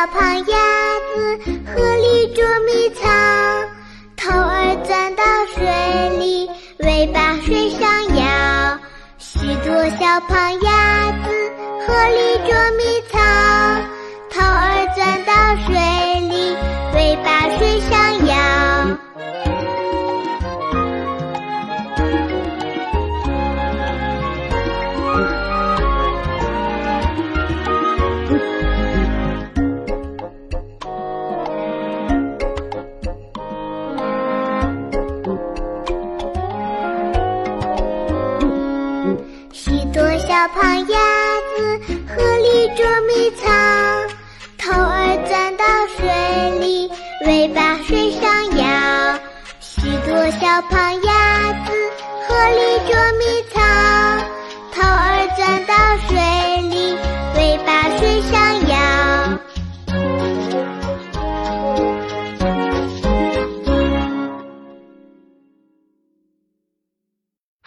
小胖鸭子河里捉迷藏头儿钻到水里尾巴水上摇许多小胖鸭子河里捉迷藏头儿钻到水里尾巴水上摇小胖鸭子河里捉迷藏头儿钻到水里尾巴水上摇许多小朋友